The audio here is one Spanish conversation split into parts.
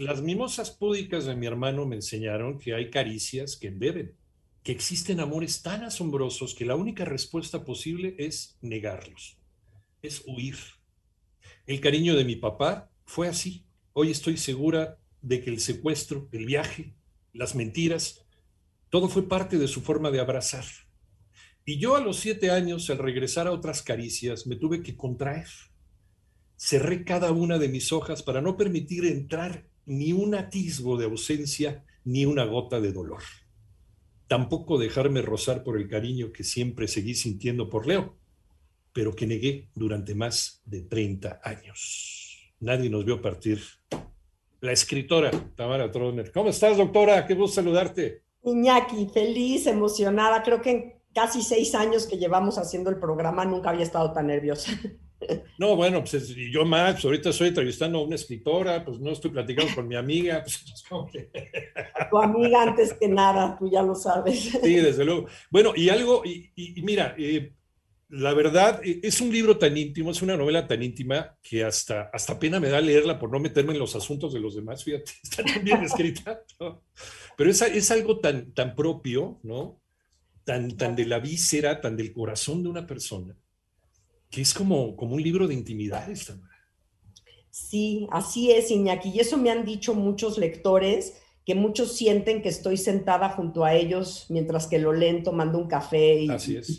Las mimosas púdicas de mi hermano me enseñaron que hay caricias que embeben, que existen amores tan asombrosos que la única respuesta posible es negarlos, es huir. El cariño de mi papá fue así. Hoy estoy segura de que el secuestro, el viaje, las mentiras, todo fue parte de su forma de abrazar. Y yo a los siete años, al regresar a otras caricias, me tuve que contraer. Cerré cada una de mis hojas para no permitir entrar ni un atisbo de ausencia, ni una gota de dolor. Tampoco dejarme rozar por el cariño que siempre seguí sintiendo por Leo, pero que negué durante más de 30 años. Nadie nos vio partir. La escritora Tamara Troner. ¿Cómo estás, doctora? Qué gusto saludarte. Iñaki, feliz, emocionada. Creo que en casi seis años que llevamos haciendo el programa nunca había estado tan nerviosa. No, bueno, pues yo más, pues, ahorita estoy entrevistando a una escritora, pues no estoy platicando con mi amiga. Pues, tu amiga antes que nada, tú ya lo sabes. Sí, desde luego. Bueno, y algo, y, mira, eh, la verdad, eh, es un libro tan íntimo, es una novela tan íntima que hasta, hasta pena me da leerla por no meterme en los asuntos de los demás, fíjate, está tan bien escrita. Pero es, es algo tan, tan propio, ¿no? Tan, tan de la víscera, tan del corazón de una persona que es como, como un libro de intimidades, Tamara. Sí, así es, Iñaki. Y eso me han dicho muchos lectores, que muchos sienten que estoy sentada junto a ellos mientras que lo leen tomando un café y,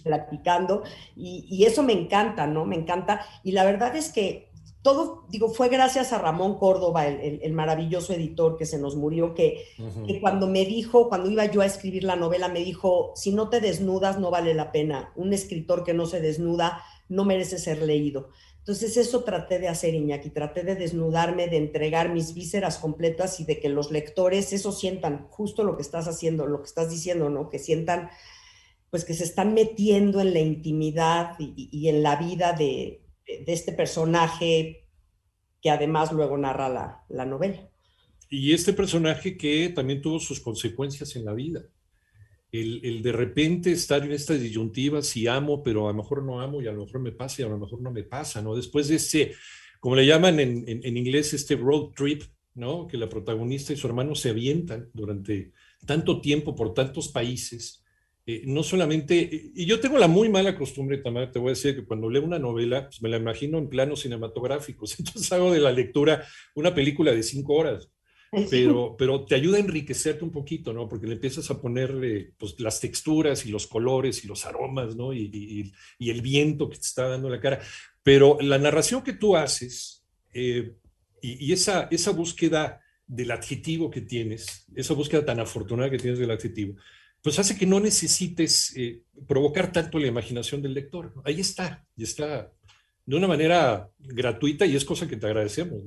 platicando. Y, eso me encanta, ¿no? Me encanta. Y la verdad es que todo, digo, fue gracias a Ramón Córdoba, el, maravilloso editor que se nos murió, que, que, cuando me dijo, cuando iba yo a escribir la novela, me dijo, si no te desnudas, no vale la pena. Un escritor que no se desnuda no merece ser leído. Entonces eso traté de hacer, Iñaki, traté de desnudarme, de entregar mis vísceras completas y de que los lectores eso sientan justo lo que estás haciendo, lo que estás diciendo, ¿no? Que sientan, pues que se están metiendo en la intimidad y, en la vida de, este personaje que además luego narra la, la novela. Y este personaje que también tuvo sus consecuencias en la vida el, de repente estar en esta disyuntiva, si amo, pero a lo mejor no amo y a lo mejor me pasa y a lo mejor no me pasa, ¿no? Después de ese, como le llaman en, en, inglés, este road trip, ¿no? Que la protagonista y su hermano se avientan durante tanto tiempo por tantos países. Eh, no solamente, y yo tengo la muy mala costumbre, también te voy a decir que cuando leo una novela, pues me la imagino en planos cinematográficos, entonces hago de la lectura una película de cinco horas pero, pero te ayuda a enriquecerte un poquito, ¿no? Porque le empiezas a ponerle pues, las texturas y los colores y los aromas, ¿no? Y, el viento que te está dando la cara. Pero la narración que tú haces eh, y, esa, esa búsqueda del adjetivo que tienes, esa búsqueda tan afortunada que tienes del adjetivo, pues hace que no necesites eh, provocar tanto la imaginación del lector. Ahí está, y está de una manera gratuita y es cosa que te agradecemos.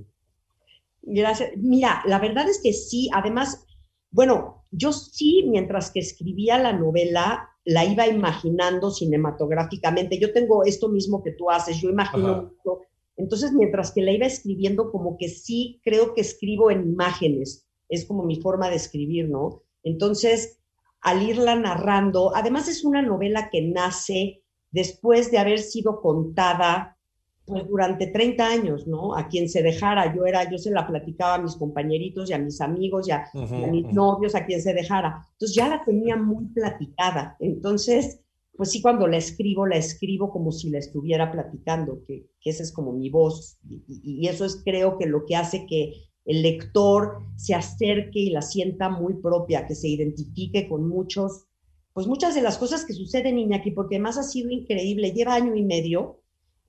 Gracias. Mira, la verdad es que sí, además, bueno, yo sí, mientras que escribía la novela, la iba imaginando cinematográficamente. Yo tengo esto mismo que tú haces, yo imagino mucho. Entonces, mientras que la iba escribiendo, como que sí creo que escribo en imágenes, es como mi forma de escribir, ¿no? Entonces, al irla narrando, además es una novela que nace después de haber sido contada pues durante 30 años, ¿no? A quien se dejara, yo era, yo se la platicaba a mis compañeritos y a mis amigos y a, mis novios, a quien se dejara. Entonces ya la tenía muy platicada. Entonces, pues sí, cuando la escribo, la escribo como si la estuviera platicando, que, que esa es como mi voz. Y, y, eso es creo que lo que hace que el lector se acerque y la sienta muy propia, que se identifique con muchos, pues muchas de las cosas que suceden, Iñaki, porque además ha sido increíble. Lleva año y medio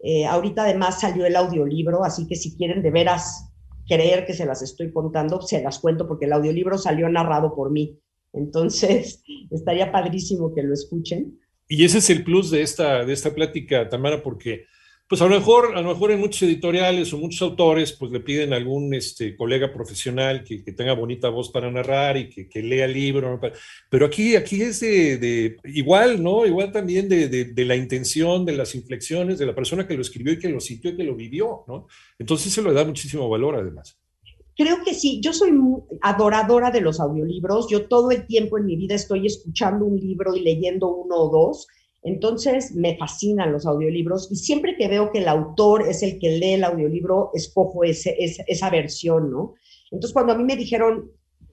eh, ahorita además salió el audiolibro, así que si quieren de veras creer que se las estoy contando, se las cuento porque el audiolibro salió narrado por mí. Entonces, estaría padrísimo que lo escuchen. Y ese es el plus de esta, de esta plática, Tamara, porque pues a lo mejor, a lo mejor en muchos editoriales o muchos autores, pues le piden a algún este, colega profesional que, que tenga bonita voz para narrar y que, que lea el libro, pero aquí, aquí es de, igual, ¿no? Igual también de, de, de, la intención, de las inflexiones, de la persona que lo escribió y que lo sintió y que lo vivió, ¿no? Entonces se le da muchísimo valor además. Creo que sí, yo soy adoradora de los audiolibros, yo todo el tiempo en mi vida estoy escuchando un libro y leyendo uno o dos entonces me fascinan los audiolibros y siempre que veo que el autor es el que lee el audiolibro, escojo ese, esa versión, ¿no? Entonces cuando a mí me dijeron,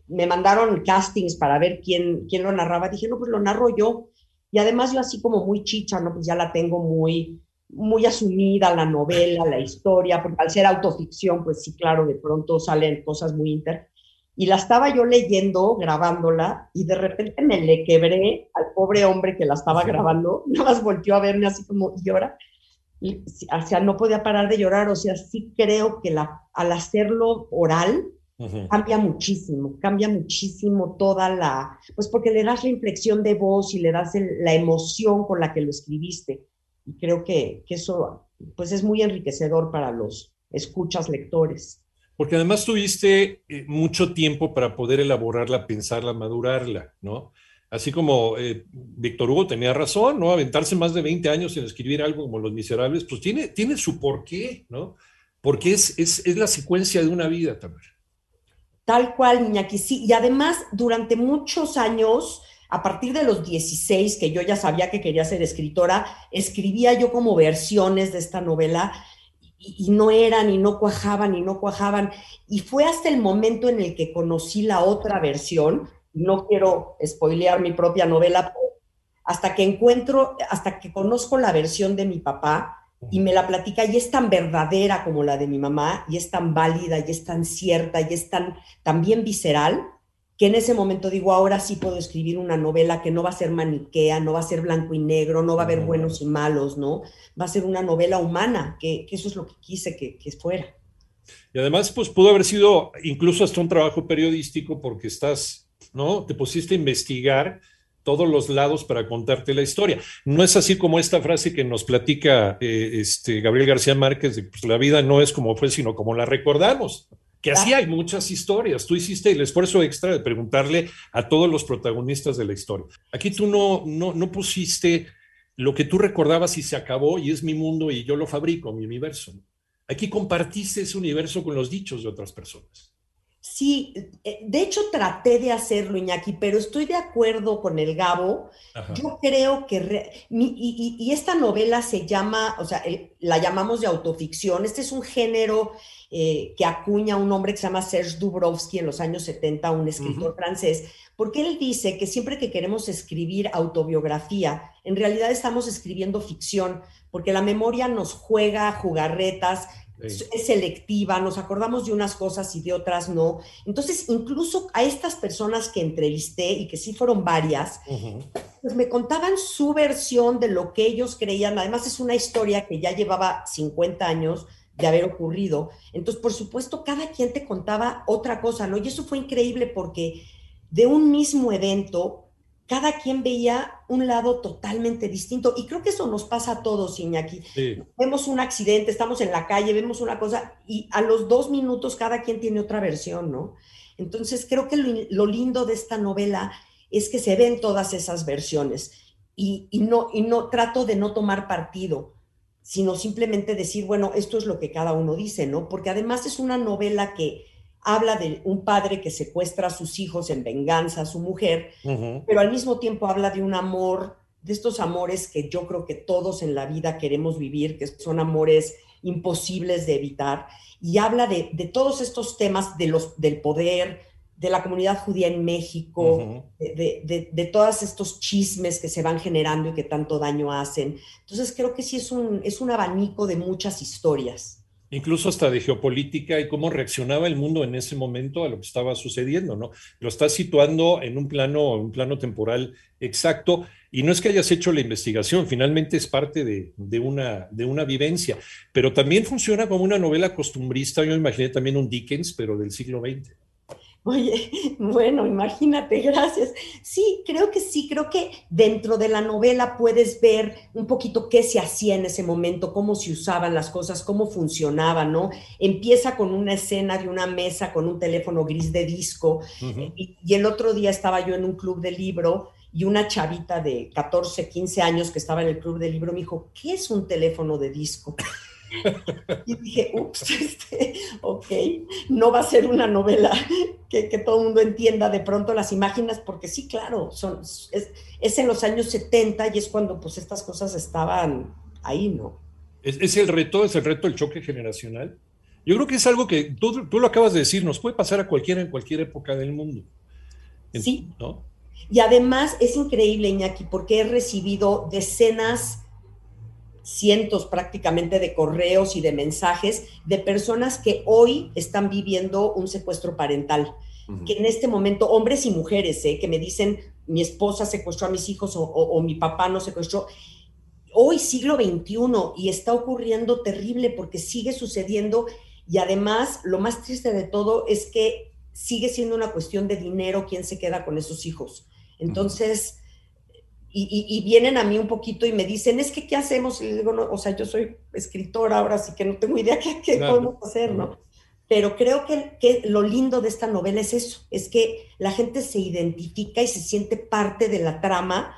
me mandaron castings para ver quién, quién lo narraba, dije, no, pues lo narro yo. Y además yo así como muy chicha, ¿no? Pues ya la tengo muy, muy asumida, la novela, la historia, porque al ser autoficción, pues sí, claro, de pronto salen cosas muy inter y la estaba yo leyendo, grabándola, y de repente me le quebré al pobre hombre que la estaba grabando, nada más volteó a verme así como llora, y, o sea, no podía parar de llorar, o sea, sí creo que la, al hacerlo oral, cambia muchísimo, cambia muchísimo toda la, pues porque le das la inflexión de voz y le das la emoción con la que lo escribiste, y creo que, que eso, pues es muy enriquecedor para los escuchas lectores porque además tuviste eh, mucho tiempo para poder elaborarla, pensarla, madurarla, ¿no? Así como eh, Víctor Hugo tenía razón, ¿no? Aventarse más de 20 años en escribir algo como Los Miserables, pues tiene, tiene su porqué, ¿no? Porque es, es, es la secuencia de una vida también. Tal cual, Iñaki, sí. Y además, durante muchos años, a partir de los 16, que yo ya sabía que quería ser escritora, escribía yo como versiones de esta novela y, no eran y no cuajaban y no cuajaban. Y fue hasta el momento en el que conocí la otra versión, no quiero spoilear mi propia novela, hasta que encuentro, hasta que conozco la versión de mi papá y me la platica y es tan verdadera como la de mi mamá y es tan válida y es tan cierta y es tan, tan bien visceral que en ese momento digo, ahora sí puedo escribir una novela que no va a ser maniquea, no va a ser blanco y negro, no va a haber buenos y malos, ¿no? Va a ser una novela humana, que, que eso es lo que quise que, que, fuera. Y además, pues pudo haber sido incluso hasta un trabajo periodístico porque estás, ¿no? Te pusiste a investigar todos los lados para contarte la historia. No es así como esta frase que nos platica eh, este Gabriel García Márquez de pues, la vida no es como fue, sino como la recordamos que así hay muchas historias. Tú hiciste el esfuerzo extra de preguntarle a todos los protagonistas de la historia. Aquí tú no, no, no pusiste lo que tú recordabas y se acabó y es mi mundo y yo lo fabrico, mi universo. Aquí compartiste ese universo con los dichos de otras personas. Sí, eh, de hecho traté de hacerlo, Iñaki, pero estoy de acuerdo con el Gabo. Yo creo que, y, esta novela se llama, o sea, la llamamos de autoficción. Este es un género eh, que acuña un hombre que se llama Serge Dubrovsky en los años 70, un escritor francés, porque él dice que siempre que queremos escribir autobiografía, en realidad estamos escribiendo ficción, porque la memoria nos juega jugarretas, es selectiva, nos acordamos de unas cosas y de otras no. Entonces, incluso a estas personas que entrevisté y que sí fueron varias, pues me contaban su versión de lo que ellos creían. Además, es una historia que ya llevaba 50 años, de haber ocurrido. Entonces, por supuesto, cada quien te contaba otra cosa, ¿no? Y eso fue increíble porque de un mismo evento, cada quien veía un lado totalmente distinto. Y creo que eso nos pasa a todos, Iñaki. Vemos un accidente, estamos en la calle, vemos una cosa y a los dos minutos cada quien tiene otra versión, ¿no? Entonces, creo que lo, lindo de esta novela es que se ven todas esas versiones y, y, no, y no trato de no tomar partido sino simplemente decir, bueno, esto es lo que cada uno dice, ¿no? Porque además es una novela que habla de un padre que secuestra a sus hijos en venganza a su mujer, pero al mismo tiempo habla de un amor, de estos amores que yo creo que todos en la vida queremos vivir, que son amores imposibles de evitar, y habla de, de todos estos temas de los, del poder, de la comunidad judía en México, de, de, todos estos chismes que se van generando y que tanto daño hacen. Entonces creo que sí es un, es un abanico de muchas historias. Incluso hasta de geopolítica y cómo reaccionaba el mundo en ese momento a lo que estaba sucediendo, ¿no? Lo está situando en un plano, un plano temporal exacto, y no es que hayas hecho la investigación, finalmente es parte de, de, una, de una vivencia, pero también funciona como una novela costumbrista, yo imaginé también un Dickens, pero del siglo XX. Oye, bueno, imagínate, gracias. Sí, creo que sí, creo que dentro de la novela puedes ver un poquito qué se hacía en ese momento, cómo se usaban las cosas, cómo funcionaban, ¿no? Empieza con una escena de una mesa con un teléfono gris de disco y, y, el otro día estaba yo en un club de libro y una chavita de 14, 15 años que estaba en el club de libro me dijo, ¿qué es un teléfono de disco? Y dije, ups, este, ok, no va a ser una novela que, que, todo el mundo entienda de pronto las imágenes, porque sí, claro, son, es, es, en los años 70 y es cuando pues estas cosas estaban ahí, ¿no? Es, es el reto, es el reto del choque generacional. Yo creo que es algo que tú, tú, lo acabas de decir, nos puede pasar a cualquiera en cualquier época del mundo. Sí. ¿no? Y además es increíble, Iñaki, porque he recibido decenas cientos prácticamente de correos y de mensajes de personas que hoy están viviendo un secuestro parental, uh -huh. que en este momento, hombres y mujeres, ¿eh? que me dicen, mi esposa secuestró a mis hijos o, o, o mi papá no secuestró. Hoy, siglo XXI, y está ocurriendo terrible porque sigue sucediendo y además lo más triste de todo es que sigue siendo una cuestión de dinero quién se queda con esos hijos. Entonces... Uh -huh y, y, y, vienen a mí un poquito y me dicen, es que, ¿qué hacemos? Y les digo, no, o sea, yo soy escritora ahora, así que no tengo idea qué, qué claro. podemos hacer, ¿no? Pero creo que, que, lo lindo de esta novela es eso, es que la gente se identifica y se siente parte de la trama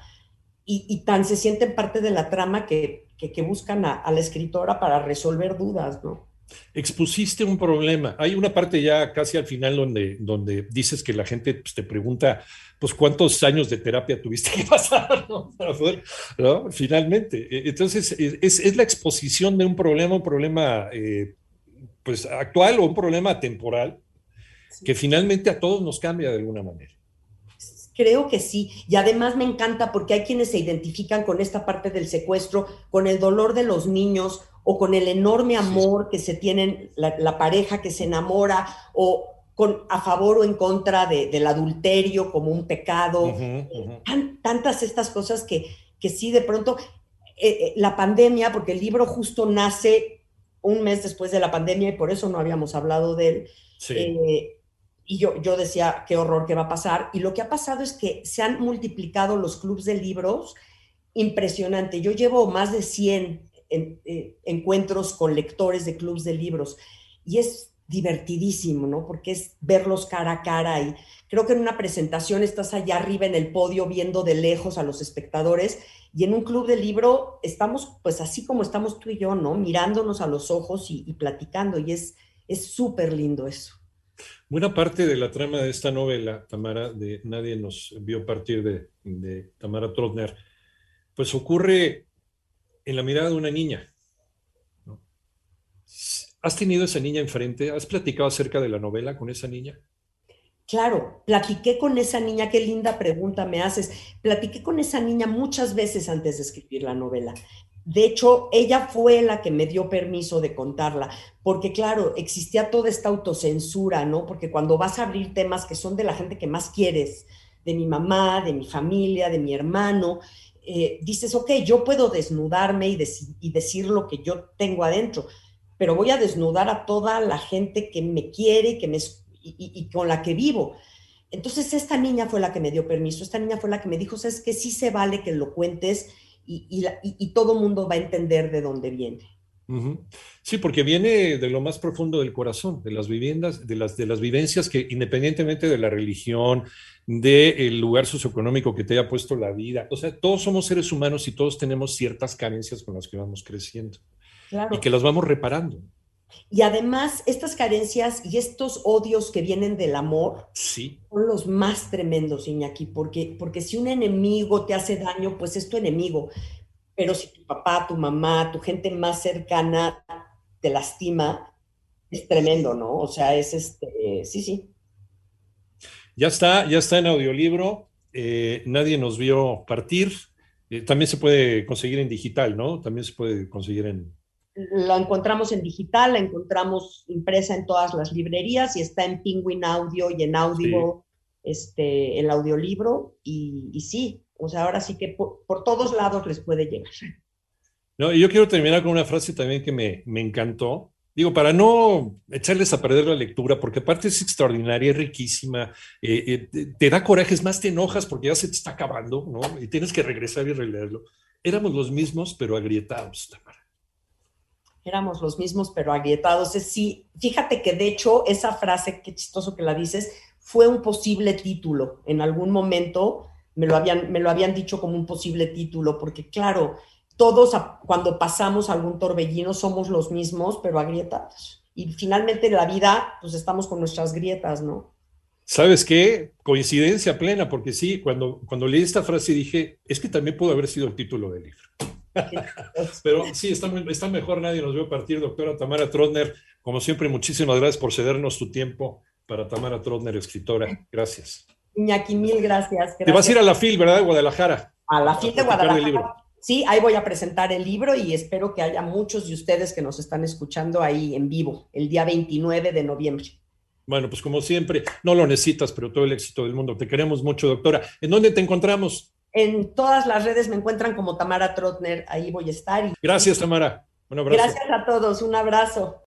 y, y tan se sienten parte de la trama que, que buscan a, a la escritora para resolver dudas, ¿no? Expusiste un problema. Hay una parte ya casi al final donde, donde dices que la gente pues, te pregunta, pues, ¿cuántos años de terapia tuviste que pasar ¿no? para poder, ¿no? Finalmente. Entonces, es, es, la exposición de un problema, un problema eh, pues, actual o un problema temporal sí. que finalmente a todos nos cambia de alguna manera. Creo que sí. Y además me encanta porque hay quienes se identifican con esta parte del secuestro, con el dolor de los niños o con el enorme amor que se tienen la, la pareja que se enamora o con, a favor o en contra de, del adulterio como un pecado. Uh -huh, uh -huh. Tan, tantas estas cosas que, que sí de pronto eh, eh, la pandemia, porque el libro justo nace un mes después de la pandemia y por eso no habíamos hablado de él. Sí. Eh, y yo, yo decía, qué horror, qué va a pasar. Y lo que ha pasado es que se han multiplicado los clubes de libros impresionante. Yo llevo más de 100 en, eh, encuentros con lectores de clubes de libros y es divertidísimo, ¿no? Porque es verlos cara a cara y creo que en una presentación estás allá arriba en el podio viendo de lejos a los espectadores y en un club de libro estamos pues así como estamos tú y yo, ¿no? Mirándonos a los ojos y, platicando y es súper lindo eso. Buena parte de la trama de esta novela, Tamara, de Nadie nos vio partir de, de Tamara Trotner, pues ocurre en la mirada de una niña. ¿Has tenido esa niña enfrente? ¿Has platicado acerca de la novela con esa niña? Claro, platiqué con esa niña, qué linda pregunta me haces. Platiqué con esa niña muchas veces antes de escribir la novela. De hecho, ella fue la que me dio permiso de contarla, porque claro, existía toda esta autocensura, ¿no? Porque cuando vas a abrir temas que son de la gente que más quieres, de mi mamá, de mi familia, de mi hermano, eh, dices, ok, yo puedo desnudarme y, dec y decir lo que yo tengo adentro, pero voy a desnudar a toda la gente que me quiere que me, y, y, y, con la que vivo. Entonces, esta niña fue la que me dio permiso, esta niña fue la que me dijo, sabes que sí se vale que lo cuentes y, y, y todo mundo va a entender de dónde viene. Uh -huh. Sí, porque viene de lo más profundo del corazón, de las viviendas, de las, de las vivencias que independientemente de la religión, del lugar socioeconómico que te haya puesto la vida, o sea, todos somos seres humanos y todos tenemos ciertas carencias con las que vamos creciendo claro. y que las vamos reparando. Y además, estas carencias y estos odios que vienen del amor sí. son los más tremendos, Iñaki, porque, porque si un enemigo te hace daño, pues es tu enemigo. Pero si tu papá, tu mamá, tu gente más cercana te lastima, es tremendo, ¿no? O sea, es este, sí, sí. Ya está, ya está en audiolibro. Eh, nadie nos vio partir. Eh, también se puede conseguir en digital, ¿no? También se puede conseguir en, la encontramos en digital, la encontramos impresa en todas las librerías y está en Penguin Audio y en Audio, este, el audiolibro. Y, y, sí, o sea, ahora sí que por, por, todos lados les puede llegar. No, y yo quiero terminar con una frase también que me, me encantó. Digo, para no echarles a perder la lectura, porque aparte es extraordinaria, es riquísima, eh, eh, te da coraje, es más, te enojas porque ya se te está acabando, ¿no? Y tienes que regresar y releerlo. Éramos los mismos, pero agrietados, Tamara. Éramos los mismos, pero agrietados. Sí, fíjate que de hecho esa frase, qué chistoso que la dices, fue un posible título. En algún momento me lo habían, me lo habían dicho como un posible título, porque claro, todos cuando pasamos algún torbellino somos los mismos, pero agrietados. Y finalmente en la vida, pues estamos con nuestras grietas, ¿no? ¿Sabes qué? Coincidencia plena, porque sí, cuando, cuando leí esta frase dije, es que también pudo haber sido el título del libro. Pero sí, está, está mejor, nadie nos veo partir, doctora Tamara Trotner. Como siempre, muchísimas gracias por cedernos tu tiempo para Tamara Trotner, escritora. Gracias. Iñaki, mil gracias, gracias. Te vas a ir a la FIL, ¿verdad? De Guadalajara. A la FIL de Guadalajara. Sí, ahí voy a presentar el libro y espero que haya muchos de ustedes que nos están escuchando ahí en vivo el día 29 de noviembre. Bueno, pues como siempre, no lo necesitas, pero todo el éxito del mundo. Te queremos mucho, doctora. ¿En dónde te encontramos? En todas las redes me encuentran como Tamara Trotner, ahí voy a estar. Y... Gracias, Tamara. Un abrazo. Gracias a todos, un abrazo.